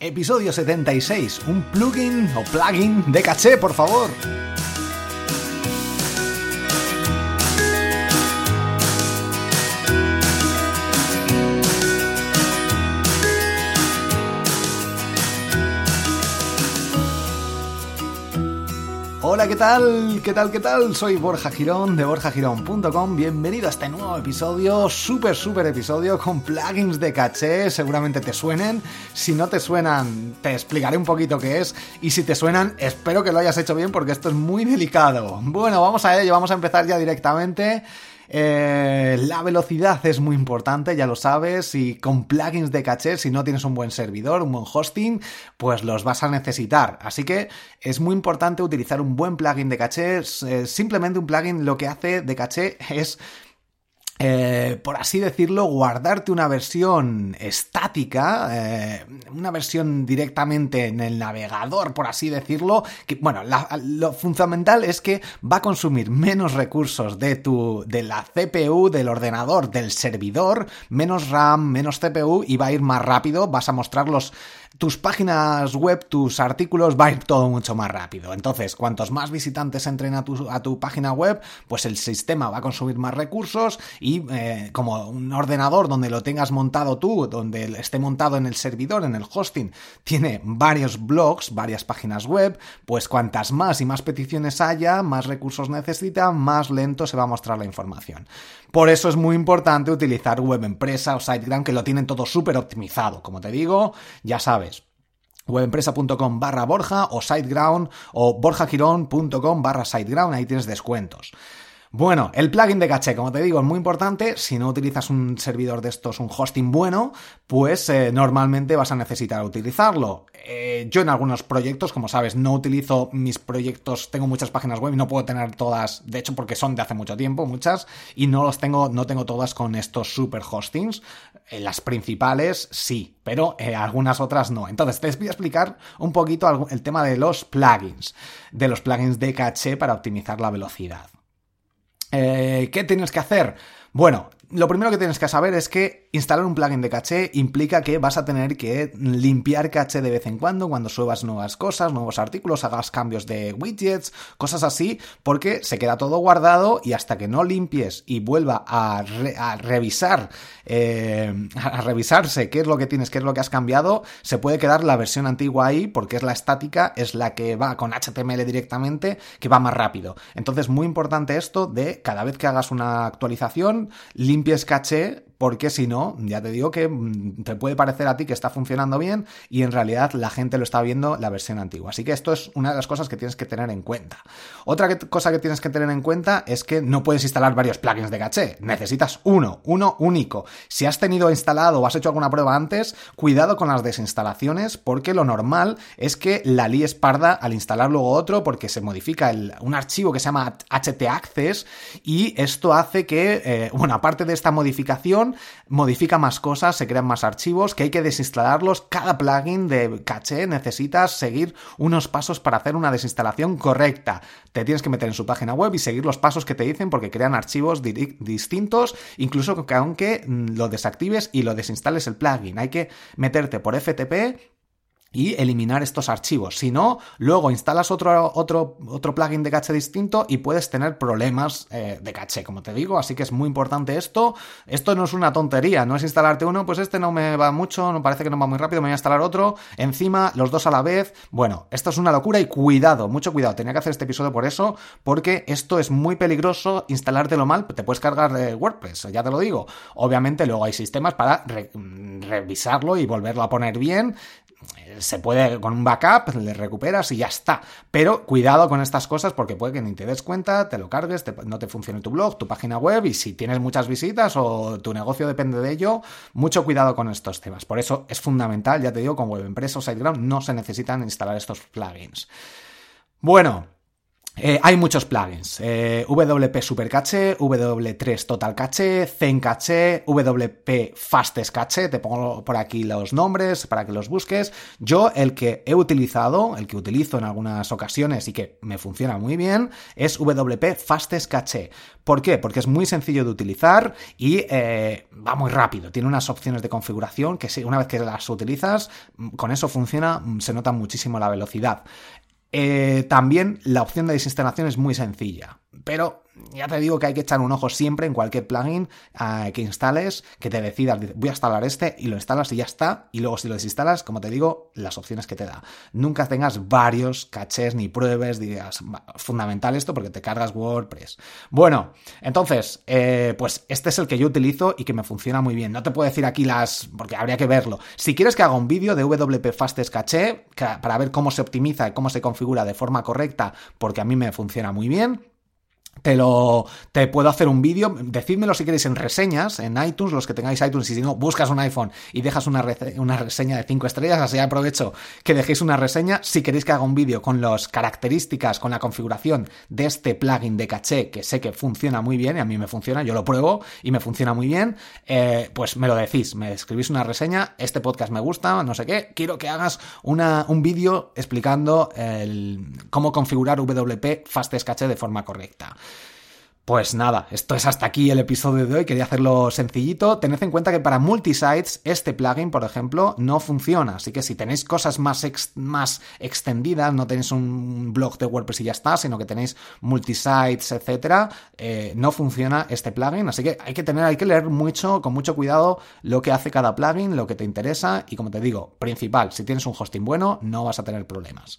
Episodio 76. Un plugin o plugin de caché, por favor. Hola, ¿qué tal? ¿Qué tal? ¿Qué tal? Soy Borja Girón de borjagirón.com. Bienvenido a este nuevo episodio, súper, súper episodio con plugins de caché. Seguramente te suenen. Si no te suenan, te explicaré un poquito qué es. Y si te suenan, espero que lo hayas hecho bien porque esto es muy delicado. Bueno, vamos a ello, vamos a empezar ya directamente. Eh, la velocidad es muy importante, ya lo sabes, y con plugins de caché, si no tienes un buen servidor, un buen hosting, pues los vas a necesitar. Así que es muy importante utilizar un buen plugin de caché. Eh, simplemente un plugin lo que hace de caché es eh, por así decirlo, guardarte una versión estática, eh, una versión directamente en el navegador, por así decirlo, que, bueno, lo fundamental es que va a consumir menos recursos de tu, de la CPU, del ordenador, del servidor, menos RAM, menos CPU y va a ir más rápido, vas a mostrar los, tus páginas web, tus artículos, va a ir todo mucho más rápido. Entonces, cuantos más visitantes entren a tu, a tu página web, pues el sistema va a consumir más recursos y eh, como un ordenador donde lo tengas montado tú, donde esté montado en el servidor, en el hosting, tiene varios blogs, varias páginas web, pues cuantas más y más peticiones haya, más recursos necesita, más lento se va a mostrar la información. Por eso es muy importante utilizar Web Empresa o SiteGround que lo tienen todo súper optimizado. Como te digo, ya sabes, webempresa.com barra Borja o SiteGround o borjagirón.com barra SiteGround, ahí tienes descuentos. Bueno, el plugin de caché, como te digo, es muy importante. Si no utilizas un servidor de estos, un hosting bueno, pues eh, normalmente vas a necesitar utilizarlo. Eh, yo en algunos proyectos, como sabes, no utilizo mis proyectos, tengo muchas páginas web y no puedo tener todas, de hecho porque son de hace mucho tiempo, muchas, y no los tengo, no tengo todas con estos super hostings. En las principales sí, pero eh, algunas otras no. Entonces, te voy a explicar un poquito el tema de los plugins, de los plugins de caché para optimizar la velocidad. Eh, ¿Qué tienes que hacer? Bueno, lo primero que tienes que saber es que instalar un plugin de caché implica que vas a tener que limpiar caché de vez en cuando, cuando subas nuevas cosas, nuevos artículos, hagas cambios de widgets, cosas así, porque se queda todo guardado y hasta que no limpies y vuelva a, revisar, eh, a revisarse qué es lo que tienes, qué es lo que has cambiado, se puede quedar la versión antigua ahí porque es la estática, es la que va con HTML directamente, que va más rápido. Entonces, muy importante esto de cada vez que hagas una actualización, limpies caché porque si no, ya te digo que mm, te puede parecer a ti que está funcionando bien y en realidad la gente lo está viendo la versión antigua. Así que esto es una de las cosas que tienes que tener en cuenta. Otra cosa que tienes que tener en cuenta es que no puedes instalar varios plugins de caché, necesitas uno, uno único. Si has tenido instalado o has hecho alguna prueba antes, cuidado con las desinstalaciones porque lo normal es que la líes parda al instalar luego otro porque se modifica un archivo que se llama htaccess y esto hace que, eh, bueno, aparte de esta modificación, modifica más cosas, se crean más archivos, que hay que desinstalarlos. Cada plugin de caché necesitas seguir unos pasos para hacer una desinstalación correcta. Te tienes que meter en su página web y seguir los pasos que te dicen porque crean archivos distintos, incluso que aunque lo desactives y lo desinstales el plugin. Hay que meterte por FTP y eliminar estos archivos. Si no, luego instalas otro, otro, otro plugin de caché distinto y puedes tener problemas eh, de caché, como te digo. Así que es muy importante esto. Esto no es una tontería, no es instalarte uno, pues este no me va mucho, no parece que no va muy rápido, me voy a instalar otro. Encima, los dos a la vez. Bueno, esto es una locura y cuidado, mucho cuidado. Tenía que hacer este episodio por eso, porque esto es muy peligroso instalártelo mal, te puedes cargar de WordPress, ya te lo digo. Obviamente luego hay sistemas para revisarlo y volverlo a poner bien se puede con un backup, le recuperas y ya está. Pero cuidado con estas cosas porque puede que ni te des cuenta, te lo cargues, no te funcione tu blog, tu página web y si tienes muchas visitas o tu negocio depende de ello, mucho cuidado con estos temas. Por eso es fundamental, ya te digo, con WebEmpress o SiteGround no se necesitan instalar estos plugins. Bueno, eh, hay muchos plugins. Eh, WP Super Cache, W3 Total Cache, Zen Cache, WP Fastest Cache. Te pongo por aquí los nombres para que los busques. Yo, el que he utilizado, el que utilizo en algunas ocasiones y que me funciona muy bien, es WP Fastest Cache. ¿Por qué? Porque es muy sencillo de utilizar y eh, va muy rápido. Tiene unas opciones de configuración que una vez que las utilizas, con eso funciona, se nota muchísimo la velocidad. Eh, también la opción de desinstalación es muy sencilla, pero ya te digo que hay que echar un ojo siempre en cualquier plugin que instales, que te decidas, voy a instalar este y lo instalas y ya está. Y luego si lo desinstalas, como te digo, las opciones que te da. Nunca tengas varios cachés ni pruebas, digas, fundamental esto porque te cargas WordPress. Bueno, entonces, eh, pues este es el que yo utilizo y que me funciona muy bien. No te puedo decir aquí las, porque habría que verlo. Si quieres que haga un vídeo de WP Fastest Caché para ver cómo se optimiza y cómo se configura de forma correcta, porque a mí me funciona muy bien, te lo te puedo hacer un vídeo, decídmelo si queréis en reseñas, en iTunes, los que tengáis iTunes, y si no, buscas un iPhone y dejas una, una reseña de 5 estrellas, así aprovecho que dejéis una reseña. Si queréis que haga un vídeo con las características, con la configuración de este plugin de caché, que sé que funciona muy bien, y a mí me funciona, yo lo pruebo y me funciona muy bien, eh, pues me lo decís, me escribís una reseña, este podcast me gusta, no sé qué, quiero que hagas una, un vídeo explicando el, cómo configurar WP Fastest Caché de forma correcta. Pues nada, esto es hasta aquí el episodio de hoy. Quería hacerlo sencillito. Tened en cuenta que para multisites este plugin, por ejemplo, no funciona. Así que si tenéis cosas más, más extendidas, no tenéis un blog de WordPress y ya está, sino que tenéis multisites, etcétera, eh, no funciona este plugin. Así que hay que tener, hay que leer mucho, con mucho cuidado, lo que hace cada plugin, lo que te interesa. Y como te digo, principal, si tienes un hosting bueno, no vas a tener problemas.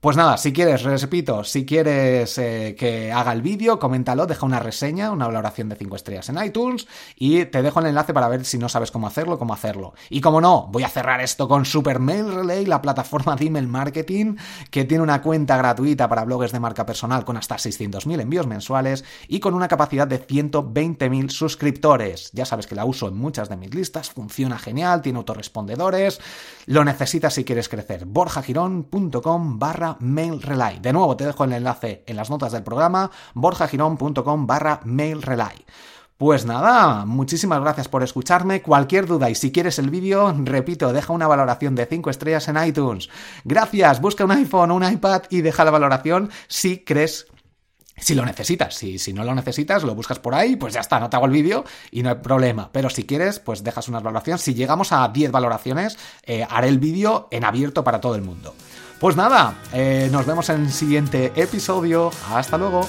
Pues nada, si quieres, repito, si quieres eh, que haga el vídeo, coméntalo, deja una reseña, una valoración de 5 estrellas en iTunes y te dejo el enlace para ver si no sabes cómo hacerlo, cómo hacerlo. Y como no, voy a cerrar esto con Supermail Relay, la plataforma de email marketing que tiene una cuenta gratuita para blogs de marca personal con hasta 600.000 envíos mensuales y con una capacidad de 120.000 suscriptores. Ya sabes que la uso en muchas de mis listas, funciona genial, tiene autorrespondedores, lo necesitas si quieres crecer. borjagirón.com barra mail relay. De nuevo, te dejo el enlace en las notas del programa, borjagirón.com barra mail relay. Pues nada, muchísimas gracias por escucharme. Cualquier duda y si quieres el vídeo, repito, deja una valoración de 5 estrellas en iTunes. Gracias, busca un iPhone o un iPad y deja la valoración si crees si lo necesitas. Si, si, no lo necesitas, lo buscas por ahí, pues ya está, no te hago el vídeo y no hay problema. Pero si quieres, pues dejas unas valoraciones. Si llegamos a 10 valoraciones, eh, haré el vídeo en abierto para todo el mundo. Pues nada, eh, nos vemos en el siguiente episodio. Hasta luego.